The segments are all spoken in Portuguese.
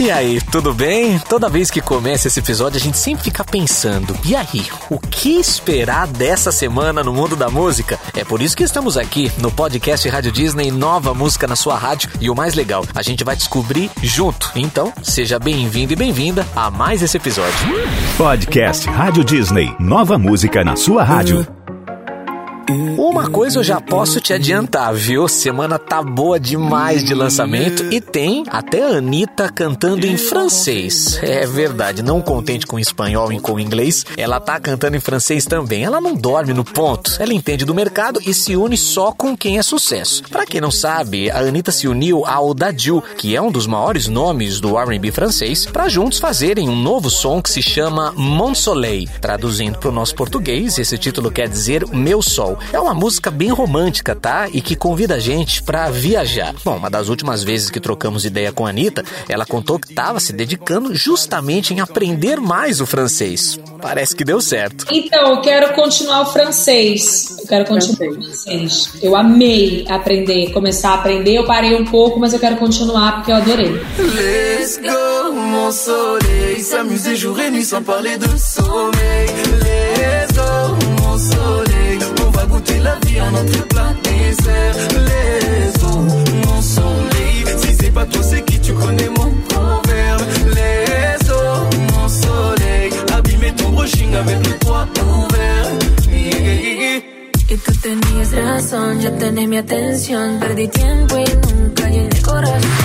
E aí, tudo bem? Toda vez que começa esse episódio, a gente sempre fica pensando: e aí, o que esperar dessa semana no mundo da música? É por isso que estamos aqui no podcast Rádio Disney Nova Música na sua rádio. E o mais legal, a gente vai descobrir junto. Então, seja bem-vindo e bem-vinda a mais esse episódio. Podcast Rádio Disney Nova Música na sua rádio. Uma coisa eu já posso te adiantar, viu? Semana tá boa demais de lançamento e tem até a Anitta cantando em francês. É verdade, não contente com espanhol e com inglês, ela tá cantando em francês também. Ela não dorme no ponto, ela entende do mercado e se une só com quem é sucesso. Para quem não sabe, a Anitta se uniu ao Dadju, que é um dos maiores nomes do R&B francês, para juntos fazerem um novo som que se chama Mon Soleil. Traduzindo para o nosso português, esse título quer dizer Meu Sol. É uma música bem romântica, tá? E que convida a gente para viajar. Bom, uma das últimas vezes que trocamos ideia com a Anitta, ela contou que estava se dedicando justamente em aprender mais o francês. Parece que deu certo. Então, eu quero continuar o francês. Eu quero continuar o francês. Eu amei aprender, começar a aprender. Eu parei um pouco, mas eu quero continuar porque eu adorei. Let's go, mon soleil, s'amuser jour et nuit sans parler de sommeil. Goûter la vie en notre plat désert. Les eaux, mon soleil. Si c'est pas toi, c'est qui tu connais mon proverbe. Les eaux, mon soleil. Abîmer ton brushing avec le toit ouvert. Y tú tenías razón, ya tenés mi atención. Perdí tiempo y nunca llené corazón.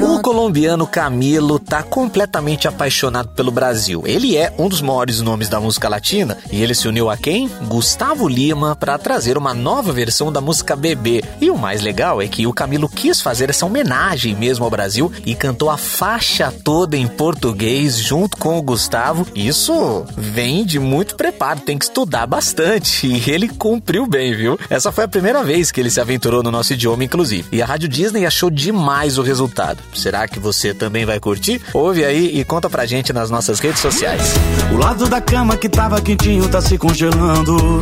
O colombiano Camilo tá completamente apaixonado pelo Brasil. Ele é um dos maiores nomes da música latina e ele se uniu a quem? Gustavo Lima para trazer uma nova versão da música Bebê. E o mais legal é que o Camilo quis fazer essa homenagem mesmo ao Brasil e cantou a faixa toda em português junto com o Gustavo. Isso vem de muito preparo, tem que estudar bastante e ele cumpriu bem, viu? Essa foi a primeira vez que ele se aventurou no nosso idioma, inclusive. E a Rádio Disney achou demais o resultado. Será que você também vai curtir? Ouve aí e conta pra gente nas nossas redes sociais. O lado da cama que tava quentinho tá se congelando.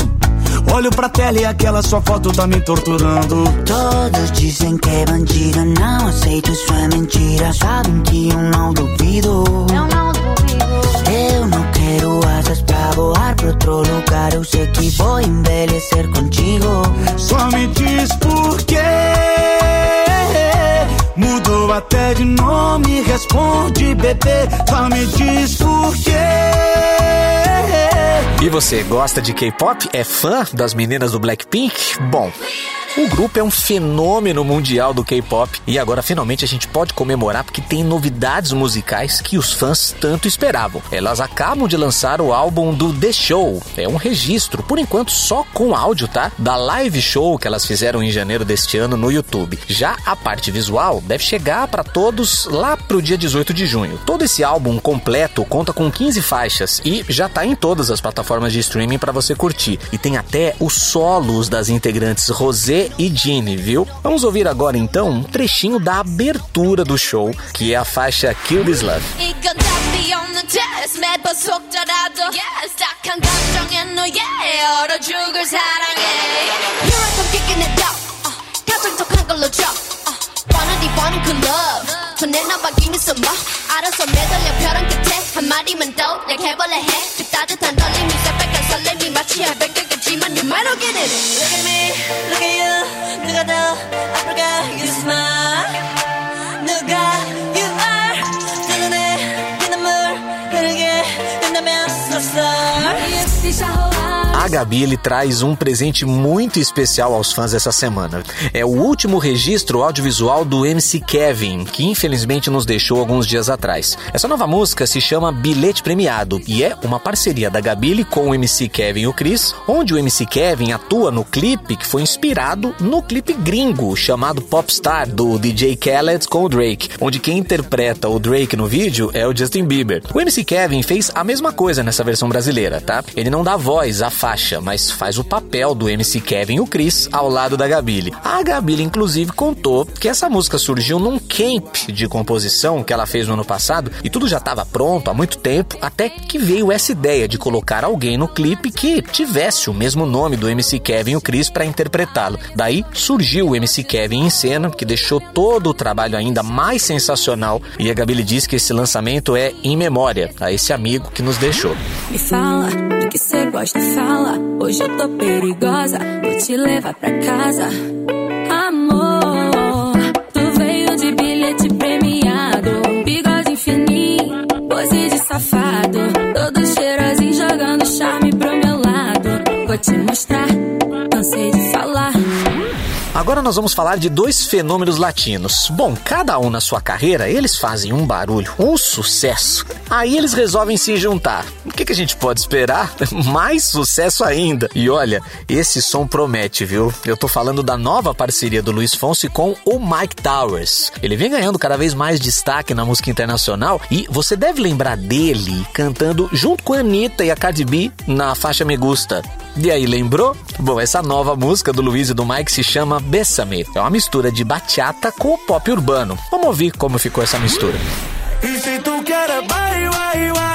Olho pra tela e aquela sua foto tá me torturando. Todos dizem que é bandido, não aceito, isso é mentira. Sabem que eu não duvido. Eu não duvido. Eu não quero asas pra voar pra outro lugar. Eu sei que vou envelhecer contigo. Só me diz por quê. Mudou até de nome, responde bebê, só me diz por quê. E você gosta de K-pop? É fã das meninas do Blackpink? Bom, o grupo é um fenômeno mundial do K-pop e agora finalmente a gente pode comemorar porque tem novidades musicais que os fãs tanto esperavam. Elas acabam de lançar o álbum do The Show. É um registro, por enquanto só com áudio, tá? Da live show que elas fizeram em janeiro deste ano no YouTube. Já a parte visual deve chegar para todos lá pro dia 18 de junho. Todo esse álbum completo conta com 15 faixas e já tá em todas as plataformas de streaming para você curtir. E tem até os solos das integrantes Rosé e Ginny, viu? Vamos ouvir agora então um trechinho da abertura do show, que é a faixa Kill This Love. 뻔하디 뻔한 그 love 손에 나와 give me some more 알아서 매달려 벼랑 끝에 한마디만 더 약해볼래 해그 따뜻한 떨림이 새빨간 설렘이 마치 알백되겠지만 you might not get it 더 아플까 you smile 누가 you are 내 눈에 피눈물 흐르게 된다면 so sorry a Gabi ele traz um presente muito especial aos fãs essa semana. É o último registro audiovisual do MC Kevin, que infelizmente nos deixou alguns dias atrás. Essa nova música se chama Bilhete Premiado e é uma parceria da Gabi com o MC Kevin e o Chris, onde o MC Kevin atua no clipe que foi inspirado no clipe gringo chamado Popstar do DJ Khaled com o Drake, onde quem interpreta o Drake no vídeo é o Justin Bieber. O MC Kevin fez a mesma coisa nessa versão brasileira, tá? Ele não dá voz à faixa, mas faz o papel do MC Kevin e o Chris ao lado da Gabile. A Gabile, inclusive, contou que essa música surgiu num camp de composição que ela fez no ano passado e tudo já estava pronto há muito tempo, até que veio essa ideia de colocar alguém no clipe que tivesse o mesmo nome do MC Kevin e o Chris para interpretá-lo. Daí surgiu o MC Kevin em cena, que deixou todo o trabalho ainda mais sensacional e a Gabile diz que esse lançamento é em memória a esse amigo que nos deixou. Me fala que você gosta, fala. Hoje eu tô perigosa, vou te levar pra casa. Amor, tu veio de bilhete premiado, bigode fininho, pose de safado, todo cheirosinho jogando charme pro meu lado. Vou te mostrar, cansei de falar. Agora nós vamos falar de dois fenômenos latinos. Bom, cada um na sua carreira, eles fazem um barulho, um sucesso. Aí eles resolvem se juntar. Que, que a gente pode esperar? Mais sucesso ainda. E olha, esse som promete, viu? Eu tô falando da nova parceria do Luiz Fonsi com o Mike Towers. Ele vem ganhando cada vez mais destaque na música internacional e você deve lembrar dele cantando junto com a Anitta e a Cardi B na faixa Me Gusta. E aí, lembrou? Bom, essa nova música do Luiz e do Mike se chama Bessame. É uma mistura de bachata com o pop urbano. Vamos ouvir como ficou essa mistura. Y si tú quieres bailar, bailar, bailame.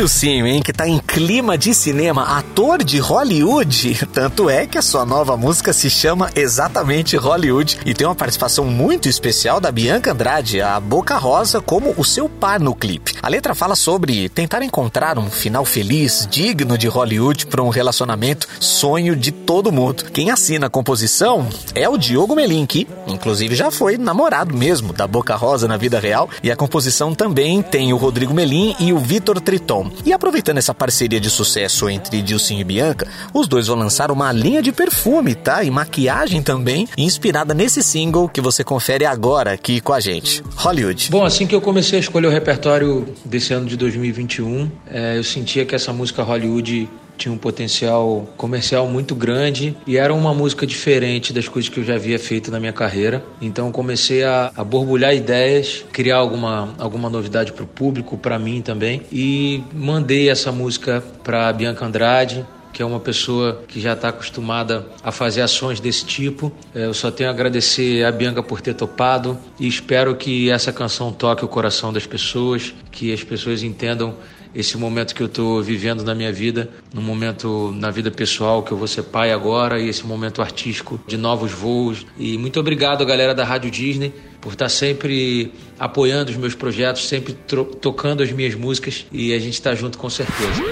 O Dilcinho, hein, que tá em clima de cinema, ator de Hollywood. Tanto é que a sua nova música se chama exatamente Hollywood e tem uma participação muito especial da Bianca Andrade, a Boca Rosa, como o seu par no clipe. A letra fala sobre tentar encontrar um final feliz, digno de Hollywood para um relacionamento sonho de todo mundo. Quem assina a composição é o Diogo Melim, que inclusive já foi namorado mesmo da Boca Rosa na vida real, e a composição também tem o Rodrigo Melim e o Vitor Triton. E aproveitando essa parceria de sucesso entre Dilcinho e Bianca, os dois vão lançar uma linha de perfume, tá? E maquiagem também, inspirada nesse single que você confere agora aqui com a gente. Hollywood. Bom, assim que eu comecei a escolher o repertório desse ano de 2021, eh, eu sentia que essa música Hollywood tinha um potencial comercial muito grande e era uma música diferente das coisas que eu já havia feito na minha carreira. Então comecei a, a borbulhar ideias, criar alguma, alguma novidade para o público, para mim também, e mandei essa música para Bianca Andrade, que é uma pessoa que já está acostumada a fazer ações desse tipo. É, Eu só tenho a agradecer a Bianca por ter topado e espero que essa canção toque o coração das pessoas, que as pessoas entendam esse momento que eu estou vivendo na minha vida, no momento na vida pessoal que eu vou ser pai agora e esse momento artístico de novos voos. E muito obrigado, galera da Rádio Disney, por estar sempre apoiando os meus projetos, sempre tocando as minhas músicas e a gente está junto com certeza.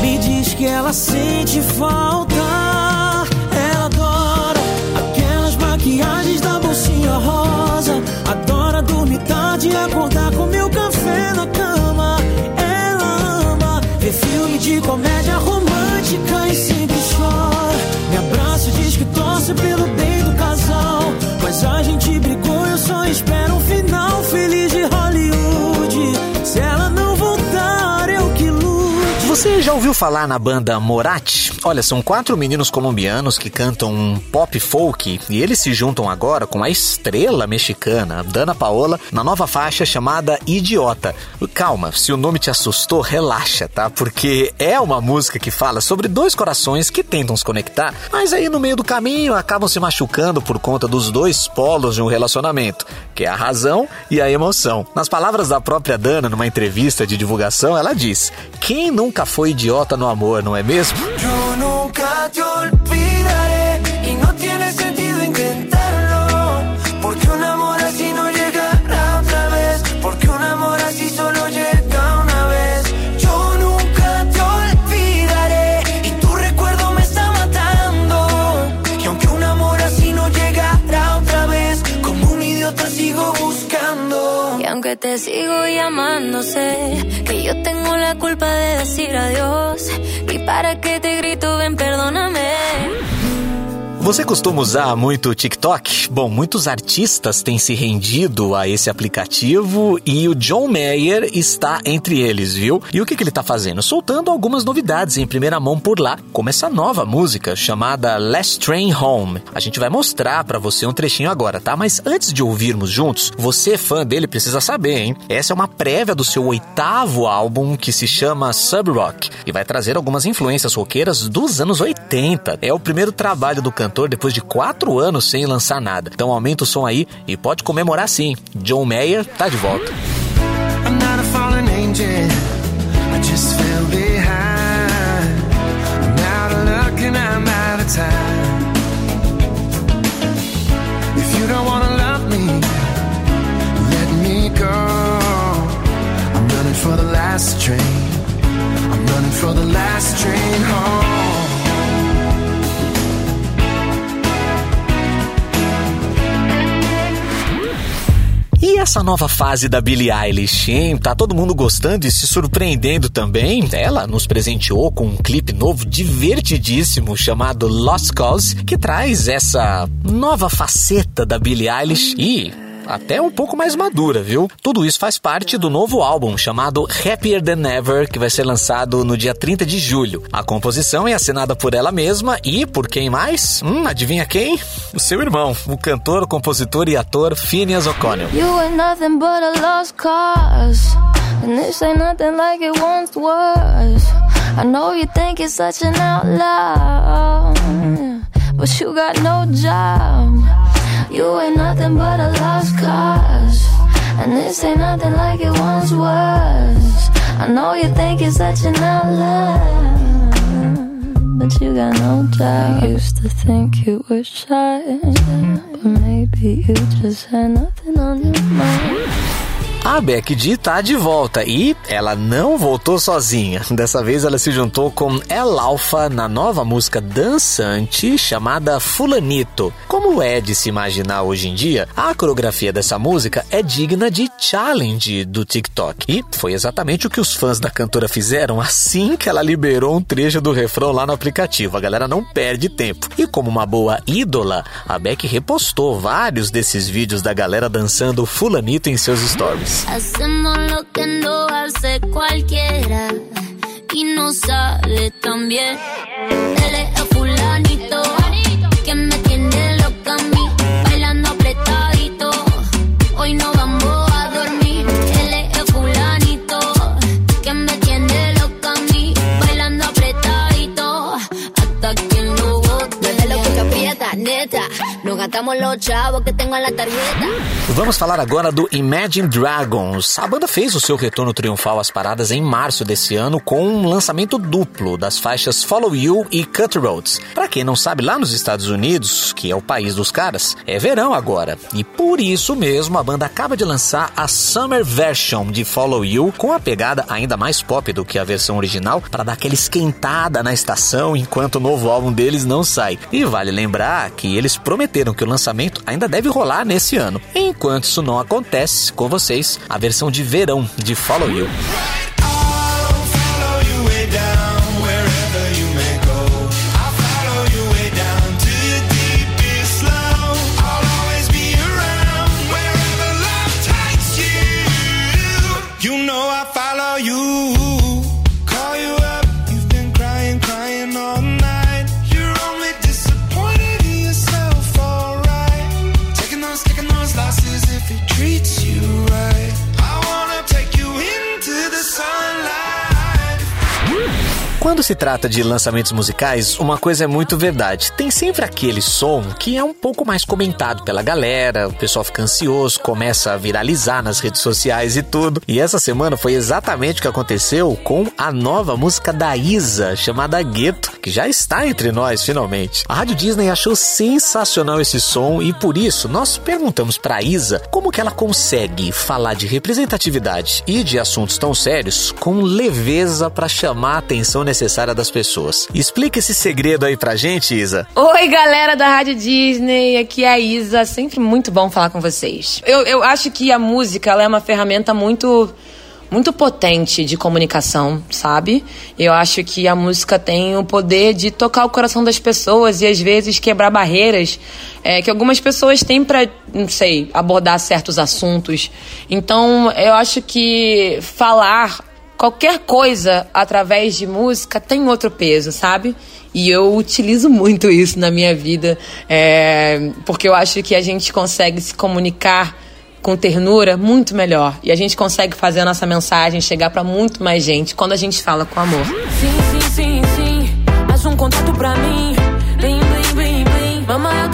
Me diz que ela sente falta. Você já ouviu falar na banda Morat? Olha, são quatro meninos colombianos que cantam um pop folk e eles se juntam agora com a estrela mexicana, Dana Paola, na nova faixa chamada Idiota. Calma, se o nome te assustou, relaxa, tá? Porque é uma música que fala sobre dois corações que tentam se conectar, mas aí no meio do caminho acabam se machucando por conta dos dois polos de um relacionamento, que é a razão e a emoção. Nas palavras da própria Dana, numa entrevista de divulgação, ela diz: Quem nunca foi idiota no amor, não é mesmo? Yo nunca aunque te sigo llamando, sé que yo tengo la culpa de decir adiós. Y para que te grito, ven, perdóname. Você costuma usar muito o TikTok? Bom, muitos artistas têm se rendido a esse aplicativo e o John Mayer está entre eles, viu? E o que, que ele está fazendo? Soltando algumas novidades em primeira mão por lá, como essa nova música chamada Last Train Home. A gente vai mostrar para você um trechinho agora, tá? Mas antes de ouvirmos juntos, você fã dele precisa saber, hein? Essa é uma prévia do seu oitavo álbum que se chama Sub Rock e vai trazer algumas influências roqueiras dos anos 80. É o primeiro trabalho do cantor cantor depois de quatro anos sem lançar nada. Então aumenta o som aí e pode comemorar sim. John Mayer tá de volta. I'm essa nova fase da Billie Eilish, hein? Tá todo mundo gostando e se surpreendendo também. Ela nos presenteou com um clipe novo divertidíssimo chamado Lost Cause, que traz essa nova faceta da Billie Eilish e até um pouco mais madura, viu? Tudo isso faz parte do novo álbum chamado Happier Than Ever, que vai ser lançado no dia 30 de julho. A composição é assinada por ela mesma e por quem mais? Hum, adivinha quem? O seu irmão, o cantor, compositor e ator Phineas O'Connell. You nothing but a lost cause And this ain't nothing like it once was I know you think such an outlaw But you got no job You ain't nothing but a lost cause. And this ain't nothing like it once was. I know you think it's such an. But you got no doubt. I used to think you were shy. But maybe you just had nothing on your mind. A Beck D tá de volta e ela não voltou sozinha. Dessa vez ela se juntou com El Alfa na nova música dançante chamada Fulanito. Como é de se imaginar hoje em dia, a coreografia dessa música é digna de challenge do TikTok. E foi exatamente o que os fãs da cantora fizeram assim que ela liberou um trecho do refrão lá no aplicativo. A galera não perde tempo. E como uma boa ídola, a Beck repostou vários desses vídeos da galera dançando Fulanito em seus stories. Fulanito Vamos falar agora do Imagine Dragons. A banda fez o seu retorno triunfal às paradas em março desse ano com um lançamento duplo das faixas Follow You e Cut Roads. Para quem não sabe, lá nos Estados Unidos, que é o país dos caras, é verão agora. E por isso mesmo a banda acaba de lançar a Summer Version de Follow You com a pegada ainda mais pop do que a versão original para dar aquela esquentada na estação enquanto o novo álbum deles não sai. E vale lembrar que eles prometeram que o lançamento ainda deve rolar nesse ano. Enquanto isso não acontece com vocês, a versão de verão de Follow You. Quando se trata de lançamentos musicais, uma coisa é muito verdade. Tem sempre aquele som que é um pouco mais comentado pela galera, o pessoal fica ansioso, começa a viralizar nas redes sociais e tudo. E essa semana foi exatamente o que aconteceu com a nova música da Isa, chamada Gueto, que já está entre nós finalmente. A Rádio Disney achou sensacional esse som e por isso nós perguntamos para Isa como que ela consegue falar de representatividade e de assuntos tão sérios com leveza para chamar a atenção necessária necessária das pessoas. Explica esse segredo aí pra gente, Isa. Oi, galera da Rádio Disney, aqui é a Isa, sempre muito bom falar com vocês. Eu, eu acho que a música é uma ferramenta muito muito potente de comunicação, sabe? Eu acho que a música tem o poder de tocar o coração das pessoas e às vezes quebrar barreiras é, que algumas pessoas têm para, não sei, abordar certos assuntos. Então, eu acho que falar qualquer coisa através de música tem outro peso, sabe? E eu utilizo muito isso na minha vida, é, porque eu acho que a gente consegue se comunicar com ternura muito melhor. E a gente consegue fazer a nossa mensagem chegar para muito mais gente quando a gente fala com amor. Sim, sim, sim, sim. Um contato pra mim. Blim, blim, blim, blim. Mamãe,